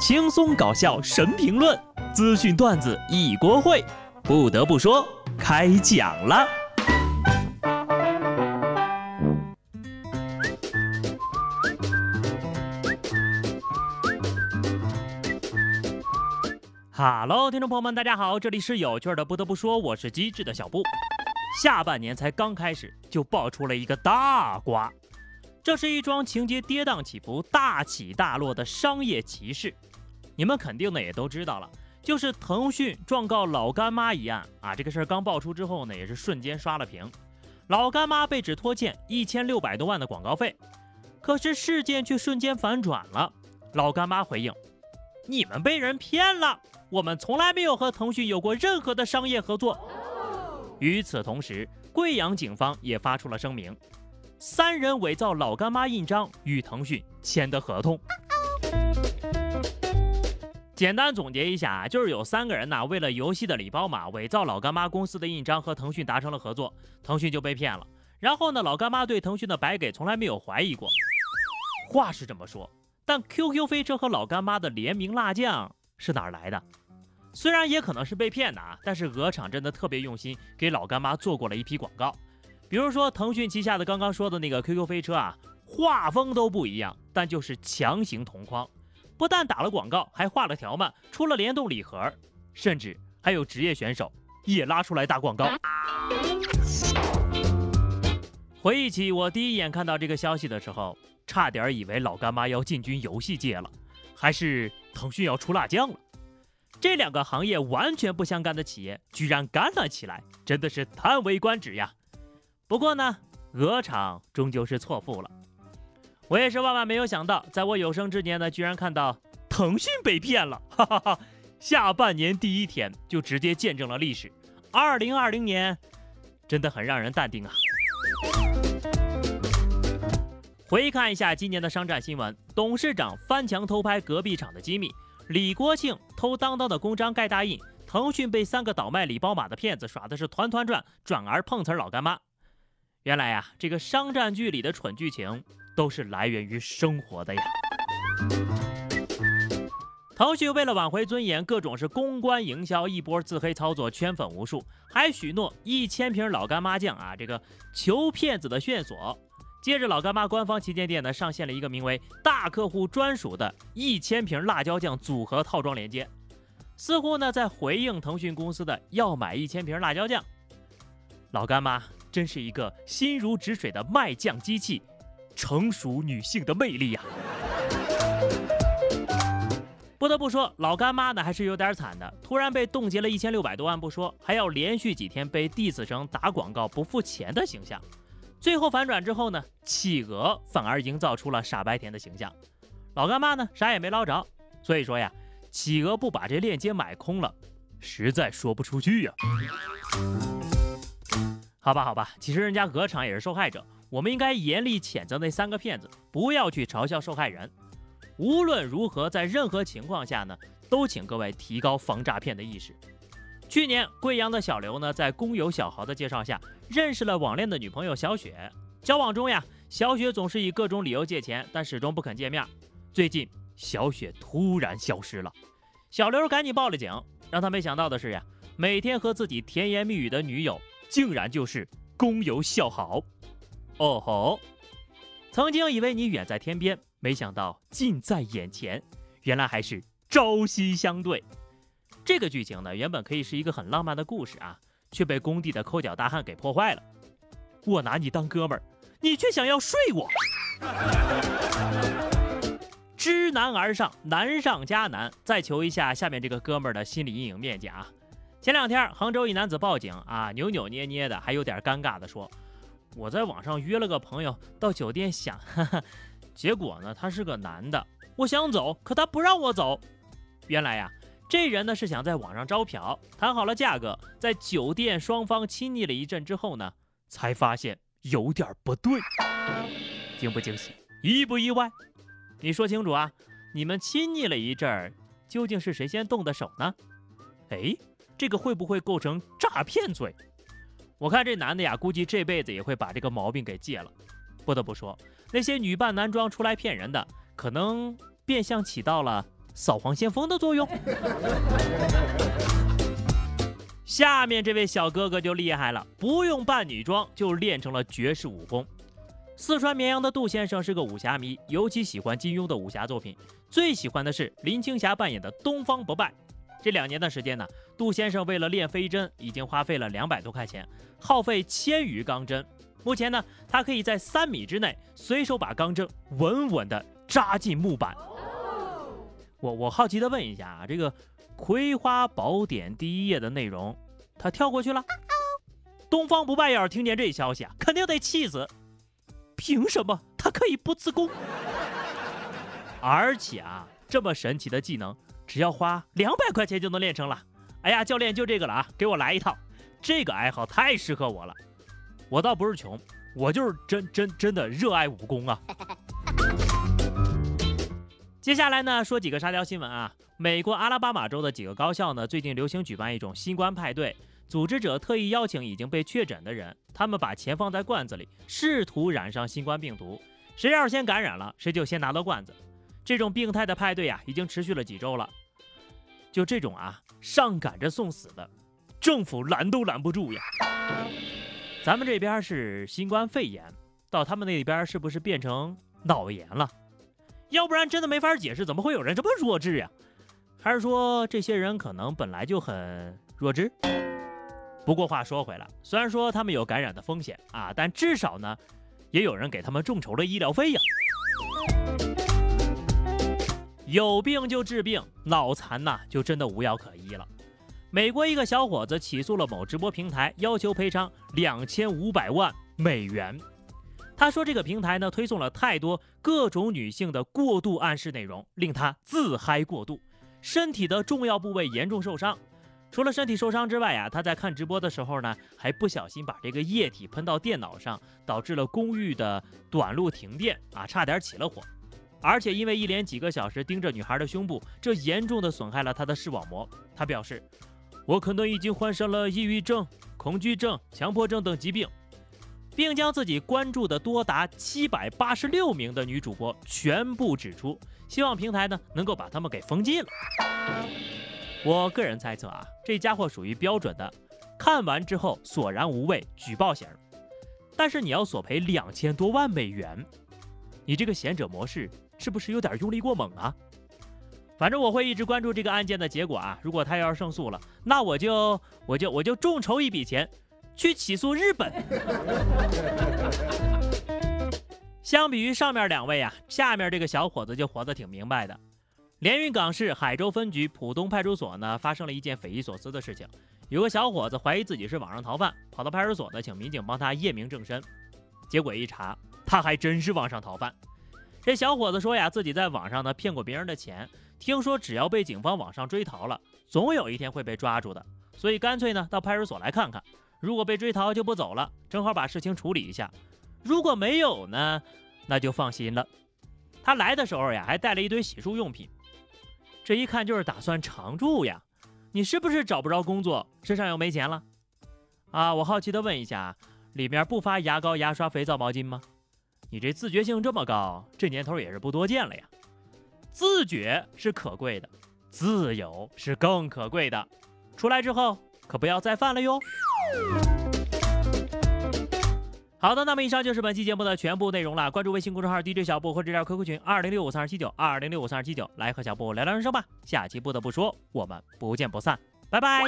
轻松搞笑神评论，资讯段子一锅烩。不得不说，开讲了。哈喽，听众朋友们，大家好，这里是有趣的。不得不说，我是机智的小布。下半年才刚开始，就爆出了一个大瓜。这是一桩情节跌宕起伏、大起大落的商业奇事。你们肯定呢也都知道了，就是腾讯状告老干妈一案啊。这个事儿刚爆出之后呢，也是瞬间刷了屏。老干妈被指拖欠一千六百多万的广告费，可是事件却瞬间反转了。老干妈回应：“你们被人骗了，我们从来没有和腾讯有过任何的商业合作。”与此同时，贵阳警方也发出了声明。三人伪造老干妈印章与腾讯签的合同。简单总结一下啊，就是有三个人呐，为了游戏的礼包码伪造老干妈公司的印章，和腾讯达成了合作，腾讯就被骗了。然后呢，老干妈对腾讯的白给从来没有怀疑过。话是这么说，但 QQ 飞车和老干妈的联名辣酱是哪儿来的？虽然也可能是被骗的啊，但是鹅厂真的特别用心，给老干妈做过了一批广告。比如说，腾讯旗下的刚刚说的那个 QQ 飞车啊，画风都不一样，但就是强行同框，不但打了广告，还画了条漫，出了联动礼盒，甚至还有职业选手也拉出来打广告。回忆起我第一眼看到这个消息的时候，差点以为老干妈要进军游戏界了，还是腾讯要出辣酱了。这两个行业完全不相干的企业居然干了起来，真的是叹为观止呀！不过呢，鹅厂终究是错付了。我也是万万没有想到，在我有生之年呢，居然看到腾讯被骗了。哈哈哈！下半年第一天就直接见证了历史。二零二零年真的很让人淡定啊。回看一下今年的商战新闻：董事长翻墙偷拍隔壁厂的机密，李国庆偷当当的公章盖大印，腾讯被三个倒卖礼包码的骗子耍的是团团转，转而碰瓷老干妈。原来呀，这个商战剧里的蠢剧情都是来源于生活的呀。腾讯为了挽回尊严，各种是公关营销，一波自黑操作，圈粉无数，还许诺一千瓶老干妈酱啊，这个求骗子的线索。接着，老干妈官方旗舰店呢上线了一个名为“大客户专属”的一千瓶辣椒酱组合套装链接，似乎呢在回应腾讯公司的要买一千瓶辣椒酱。老干妈。真是一个心如止水的卖酱机器，成熟女性的魅力呀！不得不说，老干妈呢还是有点惨的，突然被冻结了一千六百多万不说，还要连续几天被 diss 成打广告不付钱的形象。最后反转之后呢，企鹅反而营造出了傻白甜的形象，老干妈呢啥也没捞着。所以说呀，企鹅不把这链接买空了，实在说不出去呀。好吧，好吧，其实人家鹅厂也是受害者，我们应该严厉谴责那三个骗子，不要去嘲笑受害人。无论如何，在任何情况下呢，都请各位提高防诈骗的意识。去年，贵阳的小刘呢，在工友小豪的介绍下，认识了网恋的女朋友小雪。交往中呀，小雪总是以各种理由借钱，但始终不肯见面。最近，小雪突然消失了，小刘赶紧报了警。让他没想到的是呀，每天和自己甜言蜜语的女友。竟然就是工友小豪，哦吼！曾经以为你远在天边，没想到近在眼前，原来还是朝夕相对。这个剧情呢，原本可以是一个很浪漫的故事啊，却被工地的抠脚大汉给破坏了。我拿你当哥们儿，你却想要睡我。知难而上，难上加难。再求一下下面这个哥们儿的心理阴影面积啊！前两天，杭州一男子报警啊，扭扭捏捏的，还有点尴尬的说：“我在网上约了个朋友到酒店想，哈哈，结果呢，他是个男的，我想走，可他不让我走。原来呀，这人呢是想在网上招嫖，谈好了价格，在酒店双方亲昵了一阵之后呢，才发现有点不对。惊不惊喜，意不意外？你说清楚啊！你们亲昵了一阵，究竟是谁先动的手呢？哎。”这个会不会构成诈骗罪？我看这男的呀，估计这辈子也会把这个毛病给戒了。不得不说，那些女扮男装出来骗人的，可能变相起到了扫黄先锋的作用。下面这位小哥哥就厉害了，不用扮女装就练成了绝世武功。四川绵阳的杜先生是个武侠迷，尤其喜欢金庸的武侠作品，最喜欢的是林青霞扮演的东方不败。这两年的时间呢，杜先生为了练飞针，已经花费了两百多块钱，耗费千余钢针。目前呢，他可以在三米之内随手把钢针稳稳地扎进木板。我我好奇地问一下啊，这个。《葵花宝典》第一页的内容，他跳过去了。东方不败要是听见这消息啊，肯定得气死。凭什么他可以不自宫？而且啊，这么神奇的技能，只要花两百块钱就能练成了。哎呀，教练就这个了啊，给我来一套。这个爱好太适合我了。我倒不是穷，我就是真真真的热爱武功啊。接下来呢，说几个沙雕新闻啊。美国阿拉巴马州的几个高校呢，最近流行举办一种新冠派对，组织者特意邀请已经被确诊的人，他们把钱放在罐子里，试图染上新冠病毒。谁要是先感染了，谁就先拿到罐子。这种病态的派对呀，已经持续了几周了。就这种啊，上赶着送死的，政府拦都拦不住呀。咱们这边是新冠肺炎，到他们那边是不是变成脑炎了？要不然真的没法解释，怎么会有人这么弱智呀？还是说这些人可能本来就很弱智？不过话说回来，虽然说他们有感染的风险啊，但至少呢，也有人给他们众筹了医疗费呀。有病就治病，脑残呐就真的无药可医了。美国一个小伙子起诉了某直播平台，要求赔偿两千五百万美元。他说这个平台呢推送了太多各种女性的过度暗示内容，令他自嗨过度，身体的重要部位严重受伤。除了身体受伤之外呀，他在看直播的时候呢，还不小心把这个液体喷到电脑上，导致了公寓的短路停电啊，差点起了火。而且因为一连几个小时盯着女孩的胸部，这严重的损害了他的视网膜。他表示，我可能已经患上了抑郁症、恐惧症、强迫症等疾病。并将自己关注的多达七百八十六名的女主播全部指出，希望平台呢能够把他们给封禁了。我个人猜测啊，这家伙属于标准的看完之后索然无味举报型。但是你要索赔两千多万美元，你这个贤者模式是不是有点用力过猛啊？反正我会一直关注这个案件的结果啊。如果他要是胜诉了，那我就我就我就众筹一笔钱。去起诉日本。相比于上面两位啊，下面这个小伙子就活得挺明白的。连云港市海州分局浦东派出所呢，发生了一件匪夷所思的事情。有个小伙子怀疑自己是网上逃犯，跑到派出所呢，请民警帮他验明正身。结果一查，他还真是网上逃犯。这小伙子说呀，自己在网上呢骗过别人的钱，听说只要被警方网上追逃了，总有一天会被抓住的，所以干脆呢到派出所来看看。如果被追逃就不走了，正好把事情处理一下。如果没有呢，那就放心了。他来的时候呀，还带了一堆洗漱用品，这一看就是打算常住呀。你是不是找不着工作，身上又没钱了？啊，我好奇的问一下，里面不发牙膏、牙刷、肥皂、毛巾吗？你这自觉性这么高，这年头也是不多见了呀。自觉是可贵的，自由是更可贵的。出来之后可不要再犯了哟。好的，那么以上就是本期节目的全部内容了。关注微信公众号 DJ 小布或者加 QQ 群二零六五三二七九二零六五三二七九，来和小布聊聊人生吧。下期不得不说，我们不见不散，拜拜。